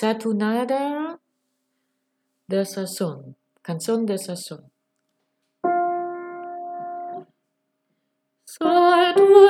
Satunada de sazón, canción de sazón. Satunada